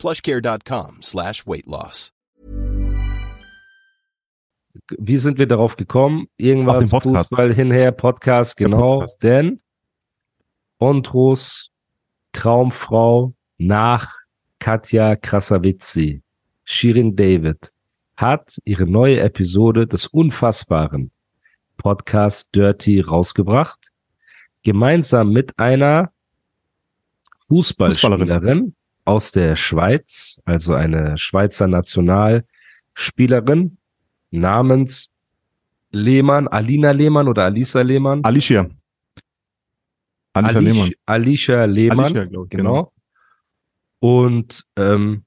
plushcare.com slash weight loss. Wie sind wir darauf gekommen? Irgendwas, Auf den Podcast. Fußball hinher, Podcast, genau. Podcast. Denn Ontros Traumfrau nach Katja Krasavici, Shirin David, hat ihre neue Episode des unfassbaren Podcast Dirty rausgebracht. Gemeinsam mit einer Fußballspielerin aus der Schweiz, also eine Schweizer Nationalspielerin namens Lehmann, Alina Lehmann oder Alisa Lehmann. Alicia. Alicia Alicia Lehmann. Alicia Lehmann, Alicia, ich, genau. Und ähm,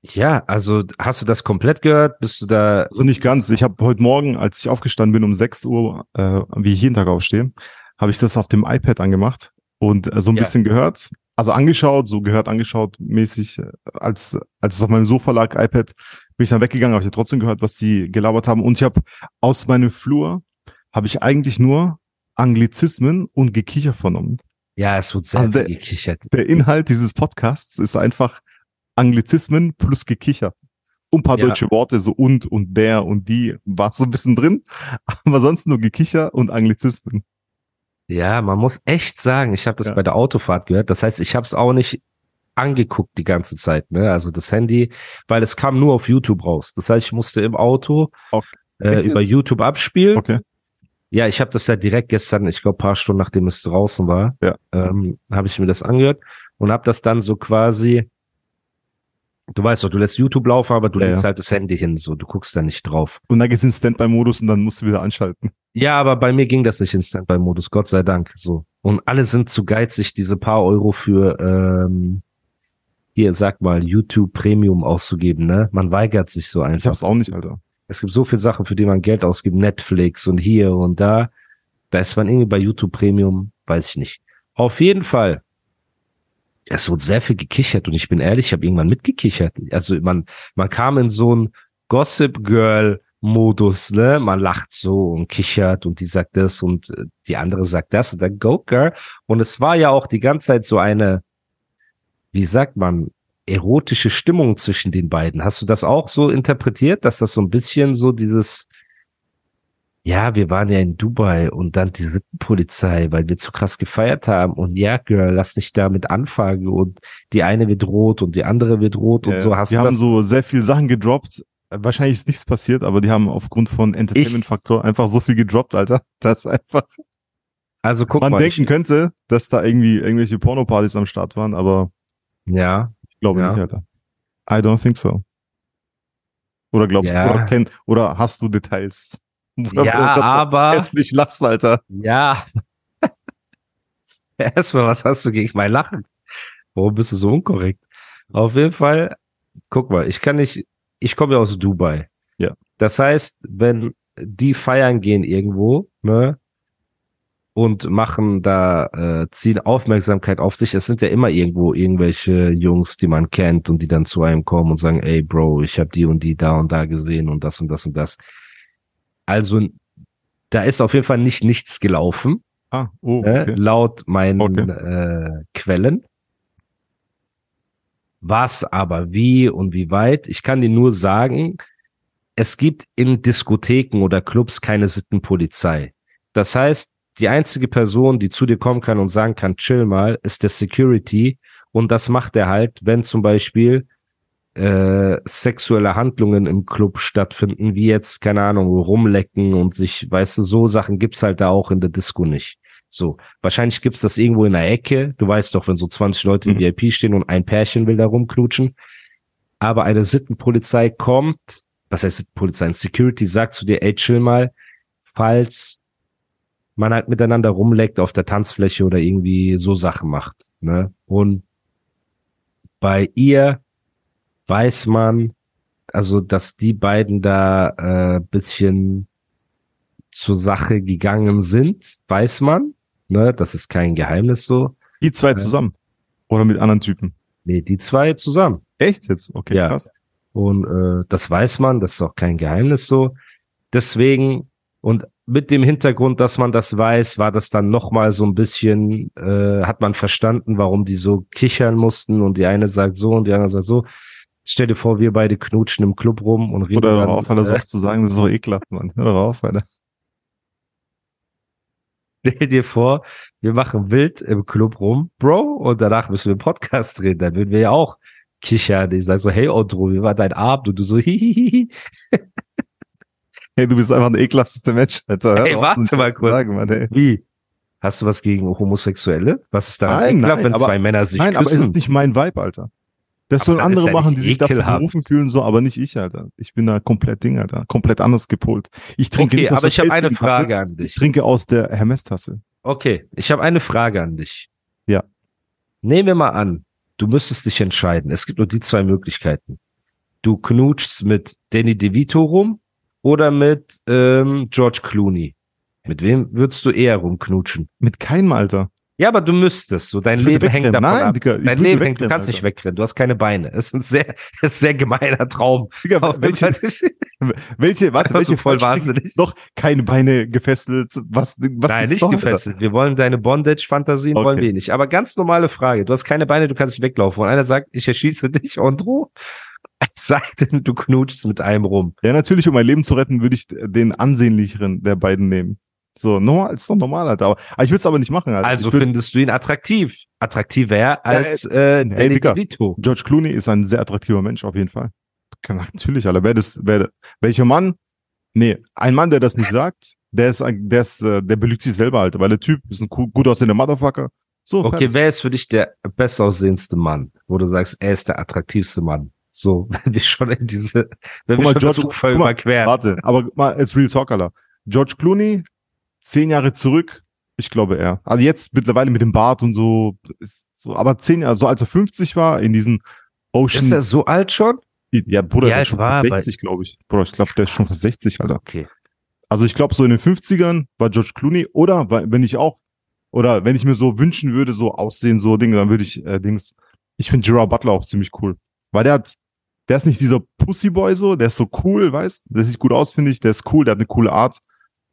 ja, also hast du das komplett gehört? Bist du da? Also nicht ganz. Ich habe heute Morgen, als ich aufgestanden bin um 6 Uhr, äh, wie ich jeden Tag aufstehe, habe ich das auf dem iPad angemacht und äh, so ein Ja. bisschen gehört. Also angeschaut, so gehört, angeschaut, mäßig, äh, als, als es auf meinem Sofa lag, iPad, bin ich dann weggegangen, habe ich ja trotzdem gehört, was die gelabert haben. Und ich habe aus meinem Flur, habe ich eigentlich nur Anglizismen und Gekicher vernommen. Ja, es wird sehr Also der- gekichert. Der Inhalt dieses Podcasts ist einfach Anglizismen plus Gekicher. Und ein paar Ja. deutsche Worte, so und und der und die, war so ein bisschen drin, aber sonst nur Gekicher und Anglizismen. Ja, man muss echt sagen, ich habe das Ja. bei der Autofahrt gehört. Das heißt, ich habe es auch nicht angeguckt die ganze Zeit, ne? Also das Handy, weil es kam nur auf YouTube raus. Das heißt, ich musste im Auto Okay. äh, über? YouTube abspielen. Okay. Ja, ich habe das ja direkt gestern, ich glaube, paar Stunden nachdem es draußen war, Ja. ähm, habe ich mir das angehört und habe das dann so quasi. Du weißt doch, du lässt YouTube laufen, aber du Ja, legst ja. halt das Handy hin, so du guckst da nicht drauf. Und dann geht's in Standby-Modus und dann musst du wieder anschalten. Ja, aber bei mir ging das nicht in Standby-Modus, Gott sei Dank. So. Und alle sind zu geizig, diese paar Euro für ähm, hier, sag mal, YouTube Premium auszugeben, ne? Man weigert sich so einfach. Ich hab's auch nicht, Alter. Es gibt so viele Sachen, für die man Geld ausgibt, Netflix und hier und da. Da ist man irgendwie bei YouTube Premium, weiß ich nicht. Auf jeden Fall. Es wurde sehr viel gekichert und ich bin ehrlich, ich habe irgendwann mitgekichert. Also man, man kam in so ein Gossip Girl Modus, ne? Man lacht so und kichert und die sagt das und äh, die andere sagt das und dann Go Girl. Und es war ja auch die ganze Zeit so eine, wie sagt man, erotische Stimmung zwischen den beiden. Hast du das auch so interpretiert, dass das so ein bisschen so dieses, ja, wir waren ja in Dubai und dann die Sittenpolizei, weil wir zu krass gefeiert haben und ja, Girl, lass dich damit anfangen und die eine wird rot und die andere wird rot und Ja, so hast die du haben das. so sehr viel Sachen gedroppt. Wahrscheinlich ist nichts passiert, aber die haben aufgrund von Entertainment-Faktor einfach so viel gedroppt, Alter. Das einfach also guck man mal, denken könnte, dass da irgendwie irgendwelche Pornopartys am Start waren, aber ja, ich glaube Ja. nicht, Alter. I don't think so. Oder glaubst Ja. du, oder, kenn, oder hast du Details? Wo- ja, aber Jetzt nicht lachst, Alter. ja. Erstmal, was hast du gegen mein Lachen? Warum bist du so unkorrekt? Auf jeden Fall, guck mal, ich kann nicht, ich komme ja aus Dubai. Ja. Das heißt, wenn die feiern gehen irgendwo, ne, und machen da, äh, ziehen Aufmerksamkeit auf sich. Es sind ja immer irgendwo irgendwelche Jungs, die man kennt und die dann zu einem kommen und sagen, ey Bro, ich habe die und die da und da gesehen und das und das und das. Also da ist auf jeden Fall nicht nichts gelaufen, Ah, oh, ne, okay. laut meinen Okay. äh, Quellen. Was aber wie und wie weit, ich kann dir nur sagen, es gibt in Diskotheken oder Clubs keine Sittenpolizei. Das heißt, die einzige Person, die zu dir kommen kann und sagen kann, chill mal, ist der Security. Und das macht er halt, wenn zum Beispiel äh, sexuelle Handlungen im Club stattfinden, wie jetzt, keine Ahnung, rumlecken und sich, weißt du, so Sachen gibt's halt da auch in der Disco nicht. So, wahrscheinlich gibt's das irgendwo in der Ecke. Du weißt doch, wenn so 20 Leute im Mhm. VIP stehen und ein Pärchen will da rumknutschen. Aber eine Sittenpolizei kommt, was heißt Sittenpolizei? Ein Security sagt zu dir, ey, chill mal, falls man halt miteinander rumleckt auf der Tanzfläche oder irgendwie so Sachen macht. Ne? Und bei ihr weiß man, also dass die beiden da äh, bisschen zur Sache gegangen sind, weiß man. Ne, das ist kein Geheimnis so. Die zwei zusammen. Oder mit anderen Typen. Nee, die zwei zusammen. Echt jetzt? Okay, Ja. krass. Und äh, das weiß man, das ist auch kein Geheimnis so. Deswegen und mit dem Hintergrund, dass man das weiß, war das dann noch mal so ein bisschen, äh, hat man verstanden, warum die so kichern mussten und die eine sagt so und die andere sagt so. Stell dir vor, wir beide knutschen im Club rum und reden Oder dann, darauf, Alter, so äh, oft zu sagen, das ist doch ekelhaft, Mann. Hör doch auf, Alter. Stell dir vor, wir machen wild im Club rum, Bro, und danach müssen wir einen Podcast drehen. Dann würden wir ja auch kichern. Ich sag so, hey Otto, wie war dein Abend? Und du so, hihihi. Hey, du bist einfach der ekelhafteste Mensch, Alter. Hör Ey, doch auf, warte mal kurz. Sagen, Mann, ey. Wie? Hast du was gegen Homosexuelle? Was ist da Nein, nein, wenn aber- zwei Männer sich Nein, aber es küssen? ist nicht mein Vibe, Alter. Das Aber sollen andere machen, die sich dazu ekelhaft. berufen fühlen, so, aber nicht ich, Alter. Ich bin da komplett Ding, Alter. Komplett anders gepolt. Ich trinke okay, nicht aus aber der ich habe eine Frage an Ich dich. trinke aus der Hermes-Tasse. Okay, ich habe eine Frage an dich. Ja. Nehmen wir mal an, du müsstest dich entscheiden. Es gibt nur die zwei Möglichkeiten. Du knutschst mit Danny DeVito rum oder mit ähm, George Clooney. Mit wem würdest du eher rumknutschen? Mit keinem, Alter. Ja, aber du müsstest. So dein Leben hängt davon Nein, ab. Digga, Dein Leben hängt, du kannst Alter. nicht wegrennen. Du hast keine Beine. Es ist ein sehr, es ist ein sehr gemeiner Traum. Digga, welche, welche, warte, Das ist welche voll wahnsinnig. noch keine Beine gefesselt? Was, was Nein, nicht noch, Alter? gefesselt. Wir wollen deine Bondage-Fantasien, Okay. wollen wir nicht. Aber ganz normale Frage. Du hast keine Beine, du kannst nicht weglaufen. Und einer sagt, ich erschieße dich, Andro. Es sei denn, du knutschst mit einem rum. Ja, natürlich, um mein Leben zu retten, würde ich den ansehnlicheren der beiden nehmen. So, normal, ist doch normal, Alter. Aber, aber ich würde es aber nicht machen, Alter. Also würd, findest du ihn attraktiv. Attraktiver als äh, ey, Danny Digga. George Clooney ist ein sehr attraktiver Mensch, auf jeden Fall. Natürlich, Alter. Wer das, wer, welcher Mann? Nee, ein Mann, der das nicht sagt, der ist, der ist, äh, der belügt sich selber, Alter, weil der Typ ist ein gut aussehender Motherfucker. So, Okay, fertig. wer ist für dich der bestaussehendste Mann, wo du sagst, er ist der attraktivste Mann? So, wenn wir schon in diese, wenn Guck wir mal, schon das George- Ufer guck mal, überqueren. Warte, aber mal als Real Talk, Alter. George Clooney, zehn Jahre zurück, ich glaube er. Also jetzt mittlerweile mit dem Bart und so, ist so aber zehn Jahre, so als er 50 war, in diesen Oceans. Ist er so alt schon? Ja, Bruder, Wie der ist schon fast er bei- 60, glaube ich. Bruder, ich glaube, der ist schon fast 60, Alter. Okay. Also ich glaube, so in den 50ern war George Clooney oder wenn ich auch, oder wenn ich mir so wünschen würde, so aussehen, so Dinge, dann würde ich äh, Dings, ich finde Gerard Butler auch ziemlich cool. Weil der hat, der ist nicht dieser Pussyboy so, der ist so cool, weißt Der sieht gut aus, finde ich, der ist cool, der hat eine coole Art.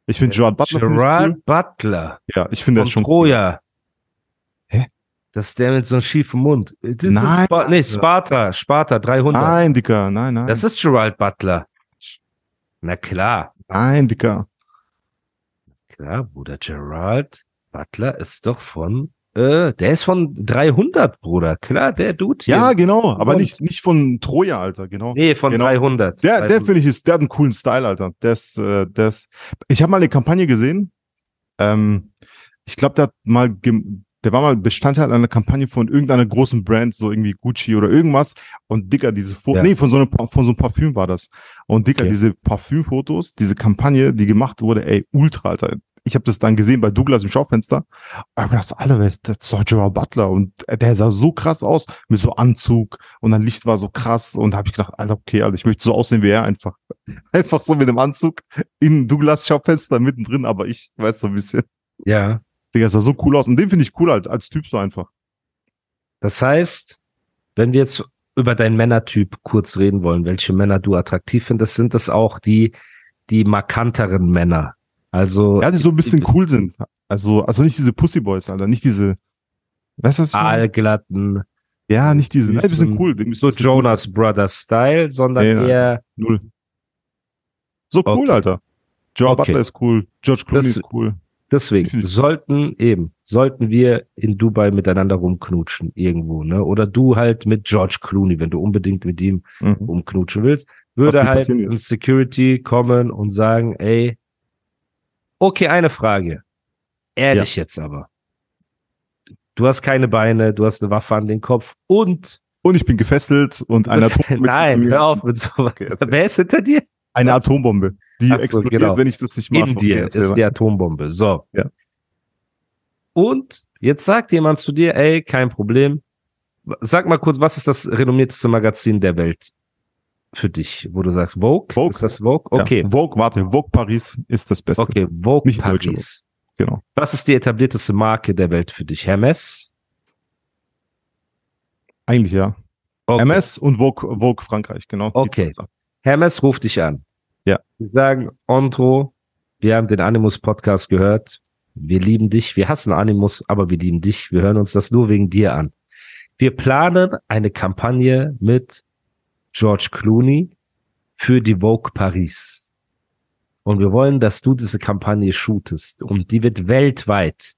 Ich finde Gerard Butler Gerard cool. Butler Ja, ich finde ist schon Troja. Hä? Das ist der mit so einem schiefen Mund. Das ist Nein. Spa nee, Sparta, Sparta 300. Nein, Dicker, nein, nein. Das ist Gerald Butler. Na klar, nein, Dicker. klar, Bruder. Gerald Butler ist doch von, äh, der ist von 300, Bruder. Klar, der Dude hier. Ja, genau, aber Und- nicht, nicht von Troja, Alter, genau. nee, von genau. 300. Der, der 300. finde ich ist, der hat einen coolen Style, Alter. Der ist, äh, der ist, ich habe mal eine Kampagne gesehen. Ähm, ich glaube, der hat mal, der war mal Bestandteil einer Kampagne von irgendeiner großen Brand, so irgendwie Gucci oder irgendwas. Und Dicker, diese Fotos, Ja. nee, von so einem, von so einem Parfüm war das. Und Dicker, Okay. diese Parfümfotos, diese Kampagne, die gemacht wurde, ey, ultra, Alter. Ich habe das dann gesehen bei Douglas im Schaufenster. Ich hab gedacht, alle, wer ist das? ist doch Gerard Butler. Und der sah so krass aus, mit so Anzug. Und dann Licht war so krass. Und da habe ich gedacht, Alter, okay, Alter, ich möchte so aussehen wie er einfach. Einfach so mit dem Anzug in Douglas Schaufenster mittendrin, aber ich weiß so ein bisschen. Ja. Digga, sah so cool aus. Und den finde ich cool halt, als Typ so einfach. Das heißt, wenn wir jetzt über deinen Männertyp kurz reden wollen, welche Männer du attraktiv findest, sind das auch die, die markanteren Männer. Also Ja, die so ein bisschen cool sind. Also, also nicht diese Pussyboys, Alter. Nicht diese, weißt du, was aalglatten, Ja, nicht diese. Nein, ein bisschen cool. Die so Jonas Brothers Style, sondern nein. eher Cool. Null. So cool, Okay. Alter. Gerard Okay. Butler ist cool. George Clooney Das- ist cool. deswegen sollten eben sollten wir in Dubai miteinander rumknutschen irgendwo, ne? Oder du halt mit George Clooney, wenn du unbedingt mit ihm Mhm. rumknutschen willst, würde halt ein Security kommen und sagen, ey, okay, eine Frage. Ehrlich jetzt aber. Du hast keine Beine, du hast eine Waffe an den Kopf und Und ich bin gefesselt und eine Atombombe. Nein, hör auf mit sowas. Okay. Wer ist hinter dir? Eine Atombombe, die so, explodiert, genau. wenn ich das nicht mache. In dir ist die Atombombe. So. Ja. Und jetzt sagt jemand zu dir, ey, kein Problem. Sag mal kurz, was ist das renommierteste Magazin der Welt? Für dich, wo du sagst Vogue? Vogue. Ist das Vogue? Okay. Ja, Vogue, warte, Vogue Paris ist das Beste. Okay, Vogue Nicht deutsche Paris. Genau. Was ist die etablierteste Marke der Welt für dich? Hermes? Eigentlich ja. Okay. MS und Vogue, Vogue Frankreich, genau. Okay. Hermes ruft dich an. Ja. Sie sagen, Andro, wir haben den Animus Podcast gehört. Wir lieben dich. Wir hassen Animus, aber wir lieben dich. Wir hören uns das nur wegen dir an. Wir planen eine Kampagne mit George Clooney für die Vogue Paris. Und wir wollen, dass du diese Kampagne shootest. Und die wird weltweit,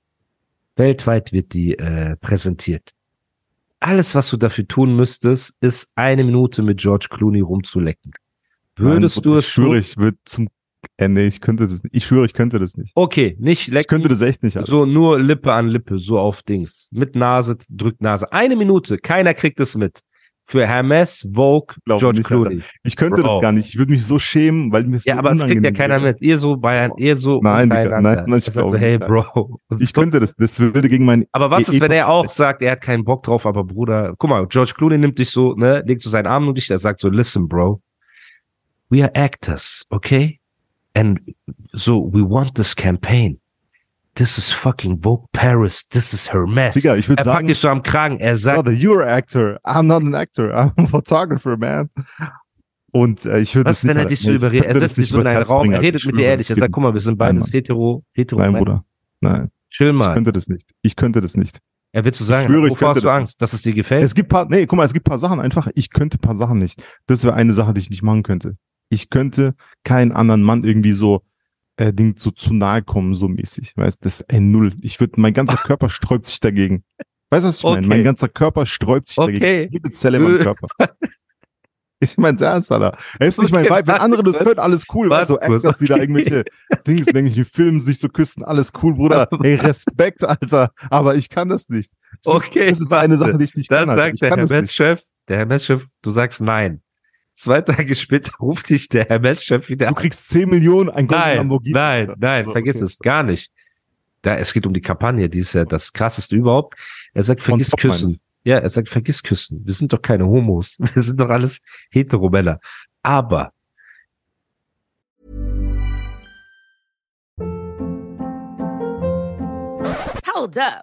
weltweit wird die äh, präsentiert. Alles, was du dafür tun müsstest, ist eine Minute mit George Clooney rumzulecken. Würdest Nein, du ich es schwöre, tun? ich würde zum. Äh, nee, ich könnte das nicht. Ich schwöre, ich könnte das nicht. Okay, nicht lecken. Ich könnte das echt nicht. Alter. So nur Lippe an Lippe, so auf Dings. Mit Nase, drückt Nase. Eine Minute, keiner kriegt es mit. Für Hermes, Vogue, Glaub George nicht, Clooney. Ich könnte Bro. das gar nicht. Ich würde mich so schämen, weil mir es Ja, so aber es kriegt ja keiner mit. Ihr so Bayern, ihr so Nein, Digga, nein, nein, ich sagt so, glaube hey. Bro. Ich könnte das. Das würde gegen mein. Aber was Eh- ist, wenn er auch sagt, er hat keinen Bock drauf, aber Bruder, guck mal, George Clooney nimmt dich so, ne, legt so seinen Arm um dich, der sagt so, listen, Bro, we are actors, okay? And so we want this campaign. This is fucking Vogue Paris. This is her mess. Digga, ich würde er packt sagen, dich so am Kragen. Er sagt, brother, you're an actor. I'm not an actor. I'm a photographer, man. Und äh, ich würde was, das nicht. wenn er dich so ich überredet? Er setzt dich nicht so in einen Raum, bringen, er Alter. redet Ich mit dir ehrlich. Er sagt, guck mal, wir sind Nein, beides hetero, hetero Nein. Bruder. Nein, Chill ich mal. könnte das nicht. Ich könnte das nicht. Er wird zu sagen, schwöre, ich hast du das Angst, dass es dir gefällt? Es gibt paar, nee, guck mal, es gibt paar Sachen einfach. Ich könnte paar Sachen nicht. Das wäre eine Sache, die ich nicht machen könnte. Ich könnte keinen anderen Mann irgendwie so, äh, Ding so zu nahe kommen, so mäßig. Weißt, das ist ein Null. Ich würde, mein ganzer Körper sträubt sich dagegen. Weißt du, was ich meine? Okay. Mein ganzer Körper sträubt sich Okay. dagegen. Jede Zelle in meinem Äh. Körper. Ich meine, ernst, Alter. Er ist nicht mein Okay, Vibe. Wenn andere das können, alles cool. So Warte kurz. Actors, die da irgendwelche Dings, irgendwelche Filme sich so küssen, alles cool, Bruder. Ey, Respekt, Alter. Aber ich kann das nicht. Okay, Das ist eine warte. Sache, die ich nicht Dann kann. Alter. sagt Ich der nicht. Hermes-Chef, der Hermes-Chef, du sagst nein. Zwei Tage später ruft dich der Hermes-Chef wieder Du an. kriegst 10 Millionen, ein goldener Nein, Lamborghini. nein, nein, So, vergiss okay. es, gar nicht. Da, es geht um die Kampagne, die ist ja das krasseste überhaupt. Er sagt, Von vergiss top, meine Küssen. Ja, er sagt, vergiss Küssen. Wir sind doch keine Homos. Wir sind doch alles Heteromänner. Aber Hold up.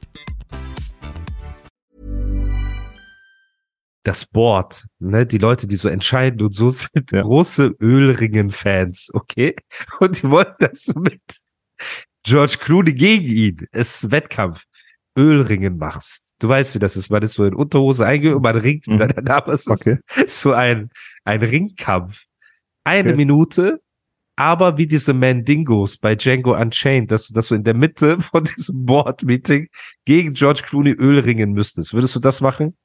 das Board, ne, die Leute, die so entscheiden und so sind Ja. große Ölringen-Fans, okay? Und die wollen, dass du mit George Clooney gegen ihn, es ist Wettkampf, Ölringen machst. Du weißt, wie das ist. Man ist so in Unterhose eingeölt und man ringt Mhm. miteinander, aber es Okay. ist so ein, ein Ringkampf. Eine Okay. Minute, aber wie diese Mandingos bei Django Unchained, dass du, dass du in der Mitte von diesem Board-Meeting gegen George Clooney Öl ringen müsstest. Würdest du das machen?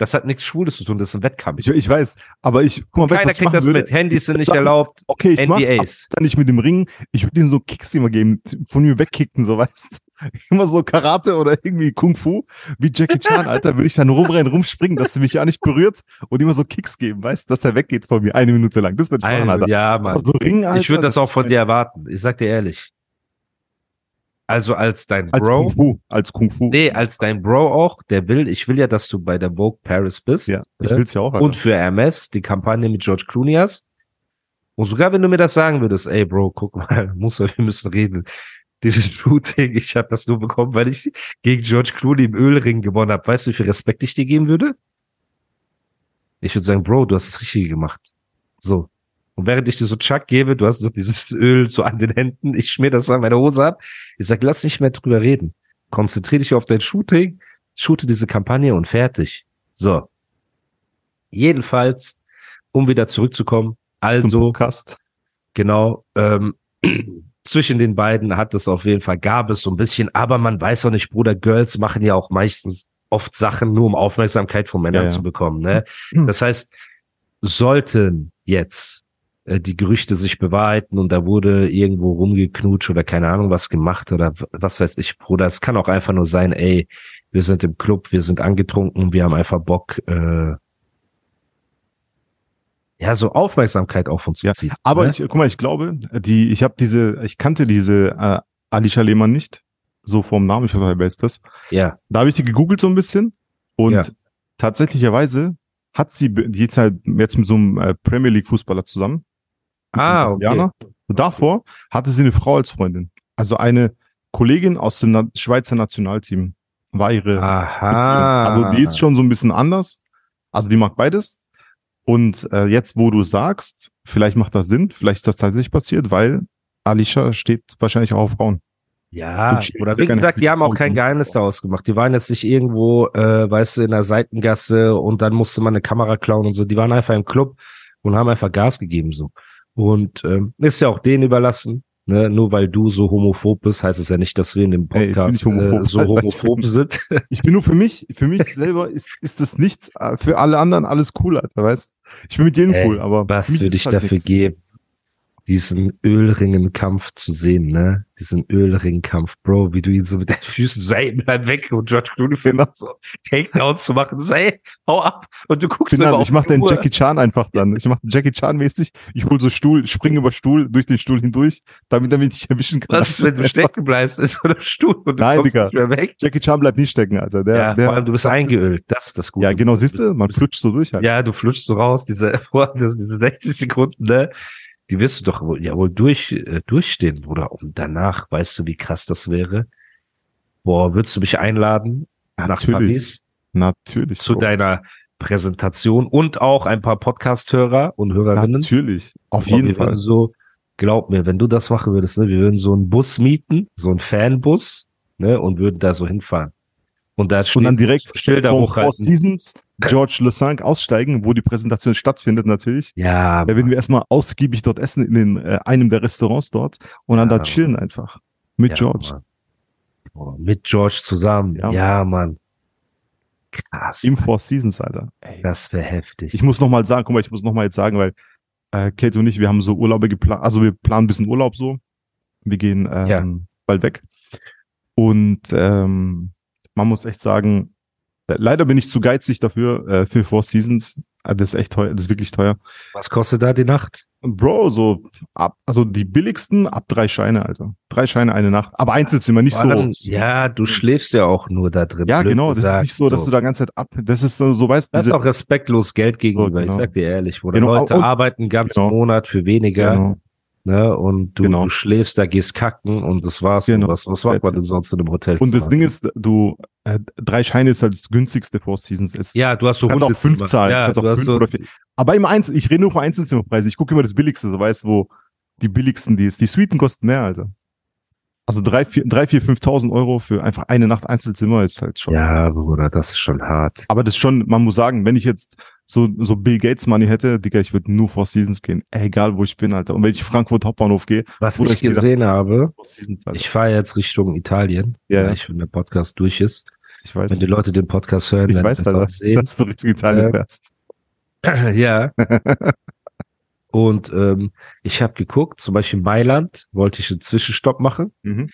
Das hat nichts Schwules zu tun, das ist ein Wettkampf. Ich, ich weiß, aber ich, guck mal, weißt Keiner was ich kriegt das würde? mit. Handys sind nicht Dann- erlaubt. Okay, ich mach's, NDAs. dann nicht mit dem Ring. Ich würde ihm so Kicks immer geben, von mir wegkicken, so weißt Immer so Karate oder irgendwie Kung Fu, wie Jackie Chan, Alter, würde ich dann rumrennen, rumspringen, dass sie mich ja nicht berührt und immer so Kicks geben, weißt dass er weggeht von mir, eine Minute lang. Das würde ich machen, Alter, ja, Aber Mann. so Ring, Alter. Ich würde das auch von dir erwarten. Ich sag dir ehrlich. Also als dein Als Bro. Kung Fu, als Kung Fu. Nee, als dein Bro auch, der will, ich will ja, dass du bei der Vogue Paris bist. Ja, ich ne? will's ja auch, Alter. Und für Hermes die Kampagne mit George Clooney hast. Und sogar wenn du mir das sagen würdest, ey Bro, guck mal, muss, wir müssen reden. Dieses Shooting, ich habe das nur bekommen, weil ich gegen George Clooney im Ölring gewonnen habe. Weißt du, wie viel Respekt ich dir geben würde? Ich würde sagen, Bro, du hast das Richtige gemacht. So. Und während ich dir so Chuck gebe, du hast so dieses Öl so an den Händen, ich schmier das so an meine Hose ab. Ich sag, lass nicht mehr drüber reden. Konzentrier dich auf dein Shooting, shoote diese Kampagne und fertig. So. Jedenfalls, um wieder zurückzukommen, also, genau, ähm, zwischen den beiden hat es auf jeden Fall, gab es so ein bisschen, aber man weiß auch nicht, Bruder, Girls machen ja auch meistens oft Sachen nur, um Aufmerksamkeit von Männern Ja, ja. zu bekommen, ne? Das heißt, sollten jetzt die Gerüchte sich bewahrheiten und da wurde irgendwo rumgeknutscht oder keine Ahnung was gemacht oder was weiß ich, Bruder. Es kann auch einfach nur sein, ey, wir sind im Club, wir sind angetrunken, wir haben einfach Bock, äh, ja, so Aufmerksamkeit auf uns Ja, zu ziehen. Aber ne? ich, guck mal, ich glaube, die, ich habe diese, ich kannte diese äh, Alicia Lehmann nicht, so vom Namen, ich weiß nicht, wer ist das? ja, Da habe ich die gegoogelt so ein bisschen und Ja. tatsächlicherweise hat sie jetzt halt jetzt mit so einem äh, Premier League Fußballer zusammen. Ah, okay. Und davor hatte sie eine Frau als Freundin. Also eine Kollegin aus dem Na Schweizer Nationalteam war ihre. Aha. Also die ist schon so ein bisschen anders. Also die mag beides. Und äh, jetzt, wo du sagst, vielleicht macht das Sinn, vielleicht ist das tatsächlich passiert, weil Alicia steht wahrscheinlich auch auf Frauen. Ja, oder wie gesagt, die haben auch 10.000 kein Geheimnis daraus gemacht. Die waren jetzt nicht irgendwo, äh, weißt du, in der Seitengasse und dann musste man eine Kamera klauen und so. Die waren einfach im Club und haben einfach Gas gegeben so. Und ähm, ist ja auch denen überlassen. Ne? Nur weil du so homophob bist, heißt es ja nicht, dass wir in dem Ey, ich Podcast nicht homophob, äh, so ich homophob bin- sind. Ich bin nur für mich, für mich selber ist, ist das nichts, äh, für alle anderen alles cool, Alter, weißt Ich bin mit jedem Ey, cool, aber Was würde ich halt dafür nichts. geben, diesen Ölringenkampf zu sehen, ne? Diesen Ölringkampf, Bro, wie du ihn so mit deinen Füßen so, ey, bleib weg und George Clooney Genau. so Takedown zu machen, so, ey, hau ab und du guckst Bin mir ich mach den Uhr. Jackie Chan einfach dann. Ich mach den Jackie Chan mäßig. Ich hol so Stuhl, springe über Stuhl, durch den Stuhl hindurch, damit er mich nicht erwischen kann. Was ist, wenn du stecken bleibst, ist so der Stuhl und du Nein, kommst Digga. nicht mehr weg? Jackie Chan bleibt nie stecken, Alter. Der, ja, der, vor allem du bist eingeölt, das ist das Gute. ja, genau, siehst du, man flutscht so durch halt. Ja, du flutschst so raus, diese, diese 60 Sekunden, ne? Die wirst du doch wohl, ja wohl durch, äh, durchstehen, Bruder. Und danach, weißt du, wie krass das wäre? Boah, würdest du mich einladen nach Natürlich. Paris Natürlich. zu Bro. deiner Präsentation und auch ein paar Podcast-Hörer und Hörerinnen? Natürlich. Auf Boah, jeden wir Fall. So, glaub mir, wenn du das machen würdest, ne, wir würden so einen Bus mieten, so einen Fanbus, ne, und würden da so hinfahren. Und da Und dann steht direkt Schilder vor Four hochhalten. Seasons George Le aussteigen, wo die Präsentation stattfindet natürlich. Ja, Da werden wir erstmal ausgiebig dort essen in den, äh, einem der Restaurants dort und dann Ja, da chillen einfach. Mit Ja, George. Mann. Boah, mit George zusammen. Ja, Ja, Mann. Krass. Im Four Seasons, Alter. Ey. das wäre heftig. Ich muss noch mal sagen, guck mal, ich muss noch mal jetzt sagen, weil äh, Kate und ich, wir haben so Urlaube geplant, also wir planen ein bisschen Urlaub so. Wir gehen ähm, Ja. bald weg. Und ähm, man muss echt sagen, leider bin ich zu geizig dafür, äh, für Four Seasons. Äh, das ist echt teuer, das ist wirklich teuer. Was kostet da die Nacht? Bro, so ab, also die billigsten ab drei Scheine, Alter. Drei Scheine eine Nacht. Aber Einzelzimmer, nicht Vor so. allem, ja, du schläfst ja auch nur da drin. Ja, genau. Das ist gesagt, nicht so, dass du da ganze Zeit ab. Das ist so, so weißt Das ist auch respektlos Geld gegenüber. So, genau. Ich sag dir ehrlich, wo Genau, Leute und- arbeiten einen ganzen genau. Monat für weniger, Genau. Ne? Und du, Genau. du schläfst da, gehst kacken und das war's. Genau. Was, was macht man denn sonst in einem Hotel? Und das Ding ist, du, äh, drei Scheine ist halt das günstigste Four Seasons. Es, ja, du hast so kannst auch fünf zahlen, Ja, auch du hast fünf so, oder vier. Aber im Einzel, ich rede nur von Einzelzimmerpreisen. Ich gucke immer das billigste, so weißt wo die billigsten, die ist. Die Suiten kosten mehr, Alter. Also drei, vier, drei, vier, 5.000 Euro für einfach eine Nacht Einzelzimmer ist halt schon. ja, Bruder, das ist schon hart. Aber das ist schon, man muss sagen, wenn ich jetzt so, so Bill Gates Money hätte, Digga, ich würde nur Four Seasons gehen. Egal, wo ich bin, Alter. Und wenn ich Frankfurt Hauptbahnhof gehe, Was ich ich gesehen habe, Four Seasons, ich fahre jetzt Richtung Italien, Ja, weil ich, wenn der Podcast durch ist. ich weiß. Wenn die Leute den Podcast hören, Ich werden weiß, das Alter, auch sehen. dass du Richtung Italien Äh, fährst. ja. Und ähm, ich habe geguckt, zum Beispiel Mailand wollte ich einen Zwischenstopp machen. Mhm.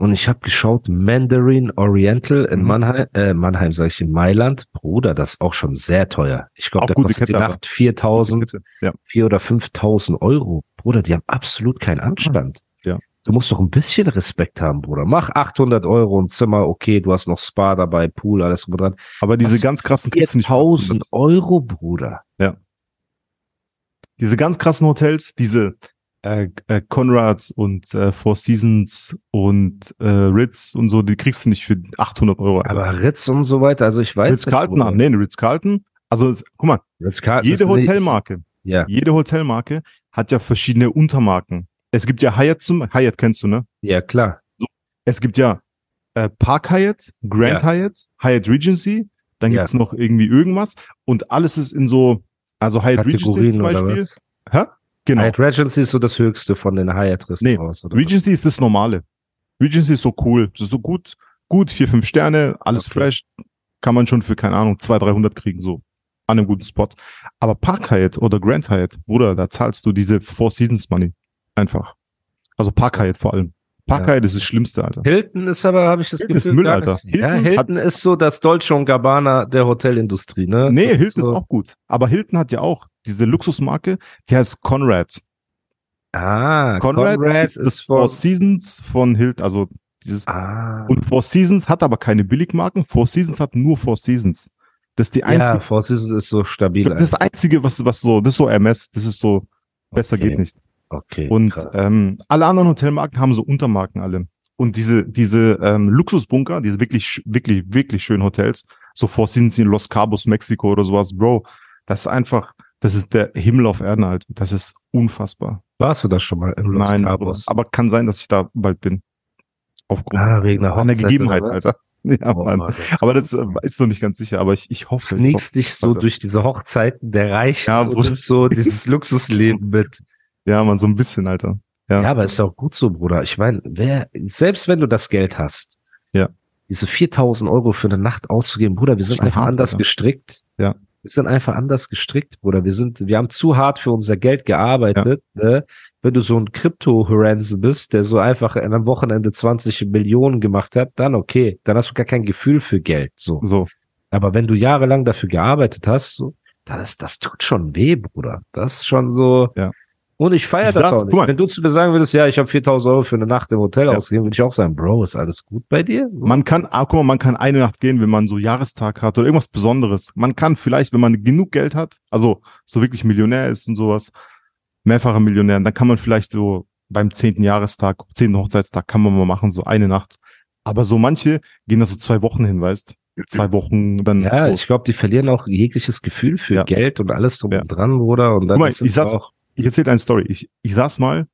Und ich habe geschaut, Mandarin Oriental in Mhm. Mannheim, äh, Mannheim sage ich in Mailand. Bruder, das ist auch schon sehr teuer. Ich glaube, da kostet die Kette, Nacht 4000, Bitte. Ja. 4 oder 5000 Euro. Bruder, die haben absolut keinen Anstand. Ja. Du musst doch ein bisschen Respekt haben, Bruder. Mach 800 Euro ein Zimmer, okay, du hast noch Spa dabei, Pool, alles drum und dran. Aber diese Was? ganz krassen kriegst du nicht. 4000 Euro, Bruder. Diese ganz krassen Hotels, diese äh, äh, Conrad und äh, Four Seasons und äh, Ritz und so, die kriegst du nicht für 800 Euro. Alter. Aber Ritz und so weiter, also ich weiß Ritz Carlton, ah, nee, Ritz Carlton. Also es, guck mal, Ritz jede nicht- Hotelmarke, Ja, jede Hotelmarke hat ja verschiedene Untermarken. Es gibt ja Hyatt zum Hyatt kennst du, ne? ja klar. Es gibt ja äh, Park Hyatt, Grand Hyatt, Hyatt Regency, dann Ja. gibt's noch irgendwie irgendwas und alles ist in so, also Hyatt Regency zum Beispiel. Hä? Genau. Hyatt Regency ist so das höchste von den Hyatt Restaurants. oder was? Regency ist das Normale. Regency ist so cool. Das ist so gut, gut, vier, fünf Sterne, alles Okay. fresh. Kann man schon für, keine Ahnung, 200, 300 kriegen, so. an einem guten Spot. Aber Park Hyatt oder Grand Hyatt, Bruder, da zahlst du diese Four Seasons Money. Einfach. Also Park Hyatt vor allem. Park Ja. Ist das Schlimmste, Alter. Hilton ist aber, habe ich das Hilton ist Gefühl, Müll, gar Alter. nicht. ja, Hilton Hilton ist so das Dolce und Gabbana der Hotelindustrie, ne? Nee, Das Hilton ist so, auch gut. Aber Hilton hat ja auch diese Luxusmarke, die heißt Conrad. Ah, Conrad, Conrad, ist das ist Four von, Seasons von Hilton, also dieses ah, und Four Seasons hat aber keine Billigmarken. Four Seasons hat nur Four Seasons. Das ist die ja, einzige, Four Seasons ist so stabil. das ist das einzige, was was so, das ist so MS, das ist so besser Okay. geht nicht. Okay, Und krass. ähm, alle anderen Hotelmarken haben so Untermarken alle. Und diese diese ähm, Luxusbunker, diese wirklich wirklich wirklich schönen Hotels, so Seasons in Los Cabos, Mexiko oder sowas, Bro, das ist einfach, das ist der Himmel auf Erden, Alter. Das ist unfassbar. Warst du das schon mal in Los Nein, Cabos? aber kann sein, dass ich da bald bin. Aufgrund Ah, wegen der einer Gegebenheit, oder? Alter. Ja, Oh, Mann. Mann, Aber das äh, ist noch nicht ganz sicher, aber ich, ich hoffe. Hoffe dich so durch diese Hochzeiten der Reichen Ja, und so dieses Luxusleben mit. Ja, man, so ein bisschen, Alter. Ja. Ja, aber ist auch gut so, Bruder. Ich meine, wer, selbst wenn du das Geld hast, Ja. diese 4000 Euro für eine Nacht auszugeben, Bruder, wir sind Schon einfach hart, anders Alter. gestrickt. Ja. Wir sind einfach anders gestrickt, Bruder. Wir sind, wir haben zu hart für unser Geld gearbeitet, ne? Wenn du so ein Krypto-Horense bist, der so einfach an einem Wochenende 20 Millionen gemacht hat, dann okay. Dann hast du gar kein Gefühl für Geld, so. So. Aber wenn du jahrelang dafür gearbeitet hast, so, das, das tut schon weh, Bruder. Das ist schon so. Ja. Und ich feiere das saß- auch nicht. mal. Wenn du zu mir sagen würdest, ja, ich habe 4000 Euro für eine Nacht im Hotel Ja. ausgegeben, würde ich auch sagen, Bro, ist alles gut bei dir? So. Man kann, ah, guck mal, man kann eine Nacht gehen, wenn man so Jahrestag hat oder irgendwas Besonderes. Man kann vielleicht, wenn man genug Geld hat, also so wirklich Millionär ist und sowas, mehrfacher Millionär, dann kann man vielleicht so beim zehnten Jahrestag, zehnten Hochzeitstag kann man mal machen, so eine Nacht. Aber so manche gehen da so zwei Wochen hin, weißt Zwei Wochen, dann ja, so. ich glaube, die verlieren auch jegliches Gefühl für Ja. Geld und alles drum Ja. und dran, Bruder. Und dann Guck mal, ist ich es sag's- auch, Ich erzähle eine Story. Ich, ich saß mal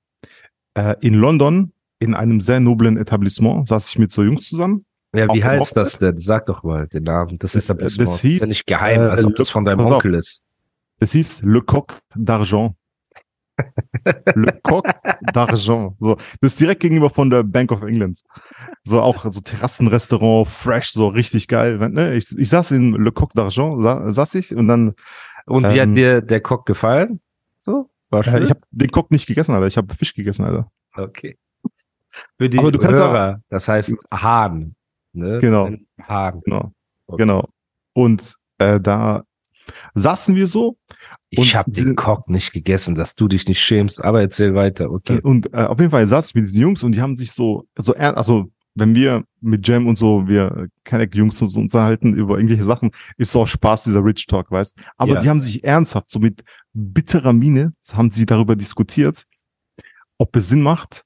äh, in London in einem sehr noblen Etablissement, saß ich mit so Jungs zusammen. ja, wie heißt Hochzeit? das denn? Sag doch mal den Namen. Das, Das- Etablissement. das hieß, ist ja nicht geheim, äh, als ob das von deinem pass auf. Onkel ist. Es hieß Le Coq d'Argent. Le Coq d'Argent. So, das ist direkt gegenüber von der Bank of England. So auch so Terrassenrestaurant, fresh, so richtig geil. Ne? Ich, ich saß in Le Coq d'Argent, sa, saß ich und dann, Und wie Ähm, hat dir der Kock gefallen? So? War schön? äh, ich habe den Coq nicht gegessen, Alter. Ich habe Fisch gegessen, Alter. Okay. Für die Aber du kannst Hörer, das heißt Hahn. Ne? Genau. Hahn. Genau, Okay. genau. Und äh, da saßen wir so Ich habe den Kock nicht gegessen, dass du dich nicht schämst, aber erzähl weiter, okay. Und äh, auf jeden Fall saß ich mit diesen Jungs und die haben sich so, so also wenn wir mit Jam und so, wir Kenneck-Jungs uns unterhalten über irgendwelche Sachen, ist so auch Spaß, dieser Rich Talk, weißt Aber Ja. die haben sich ernsthaft, so mit bitterer Miene, haben sie darüber diskutiert, ob es Sinn macht,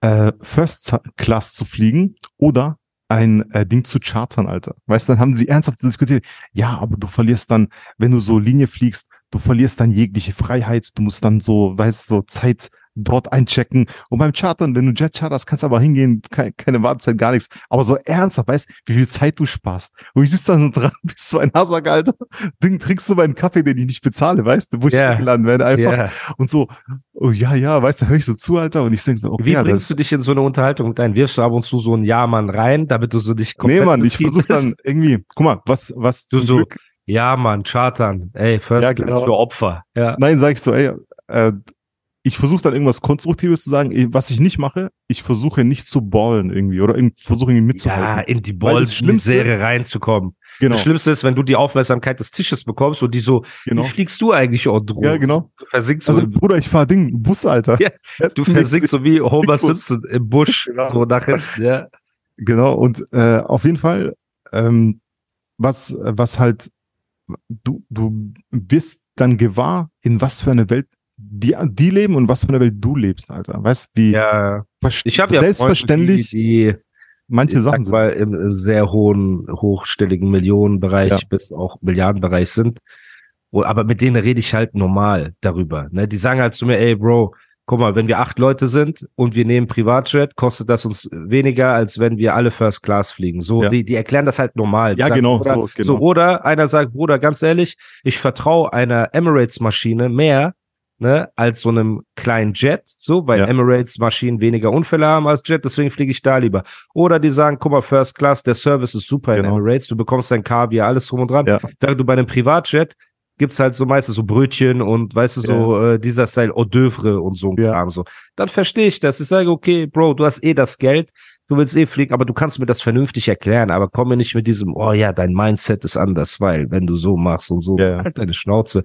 äh, First Class zu fliegen oder ein äh, Ding zu chartern, Alter. Weißt du, dann haben sie ernsthaft diskutiert, ja, aber du verlierst dann, wenn du so Linie fliegst, du verlierst dann jegliche Freiheit, du musst dann so, weißt du, so Zeit dort einchecken. Und beim Chartern, wenn du Jet charterst, kannst du aber hingehen, keine, keine Wartezeit, gar nichts. Aber so ernsthaft, weißt wie viel Zeit du sparst. Und ich sitze da so dran, bist so ein Hasak, Alter. Ding, trinkst du meinen Kaffee, den ich nicht bezahle, weißt du, wo ich eingeladen werde, einfach. Ja. Und so, oh ja, ja, weißt du, höre ich so zu, Alter, und ich denke so, okay, Wie bringst du dich in so eine Unterhaltung mit ein? Wirfst du ab und zu so ein Ja-Mann rein, damit du so dich nee, Mann, ich versuche dann irgendwie, guck mal, was, was Du so- Glück, Ja, Mann, chartern. Ey, First Ja, genau. für Opfer. Ja. nein, sag ich so, ey, äh, ich versuche dann irgendwas Konstruktives zu sagen. Was ich nicht mache, ich versuche nicht zu ballen irgendwie oder versuche irgendwie mitzuhalten. ja, in die Ball-Serie reinzukommen. genau, Das Schlimmste ist, wenn du die Aufmerksamkeit des Tisches bekommst und die so, genau. wie fliegst du eigentlich, Audrey? Ja, genau. Du versinkst Also, so, Bruder, ich fahr Ding, Bus, Alter. Ja, du versinkst so wie Homer. Simpson im Busch, Genau. so nach hinten, ja. Genau, und äh, auf jeden Fall, ähm, was, was halt, du, du bist dann gewahr, in was für eine Welt die, die leben und was für eine Welt du lebst, Alter. Weißt wie Ja, ich habe ja selbstverständlich Freunde, die, die manche ich Sachen sag mal, im sehr hohen, hochstelligen Millionenbereich Ja. bis auch Milliardenbereich sind. Aber mit denen rede ich halt normal darüber. Ne? Die sagen halt zu mir, ey Bro, guck mal, wenn wir acht Leute sind und wir nehmen Privatjet, kostet das uns weniger, als wenn wir alle First Class fliegen. So, Ja. die, die erklären das halt normal. Ja, sagen, genau, Bruder, so, genau. so, oder einer sagt, Bruder, ganz ehrlich, ich vertraue einer Emirates-Maschine mehr, ne, als so einem kleinen Jet, so, weil Ja. Emirates-Maschinen weniger Unfälle haben als Jet, deswegen fliege ich da lieber. Oder die sagen, guck mal, First Class, der Service ist super Genau. in Emirates, du bekommst dein Kaviar, alles drum und dran. Ja. Während du bei einem Privatjet gibt's halt so meistens so Brötchen und weißt du, so äh, dieser Style Hors d'oeuvre und so ein Ja. Kram so. Dann verstehe ich das. Ich sage, okay, Bro, du hast eh das Geld, du willst eh fliegen, aber du kannst mir das vernünftig erklären, aber komm mir nicht mit diesem, oh ja, dein Mindset ist anders, weil wenn du so machst und so, Ja, ja. halt deine Schnauze.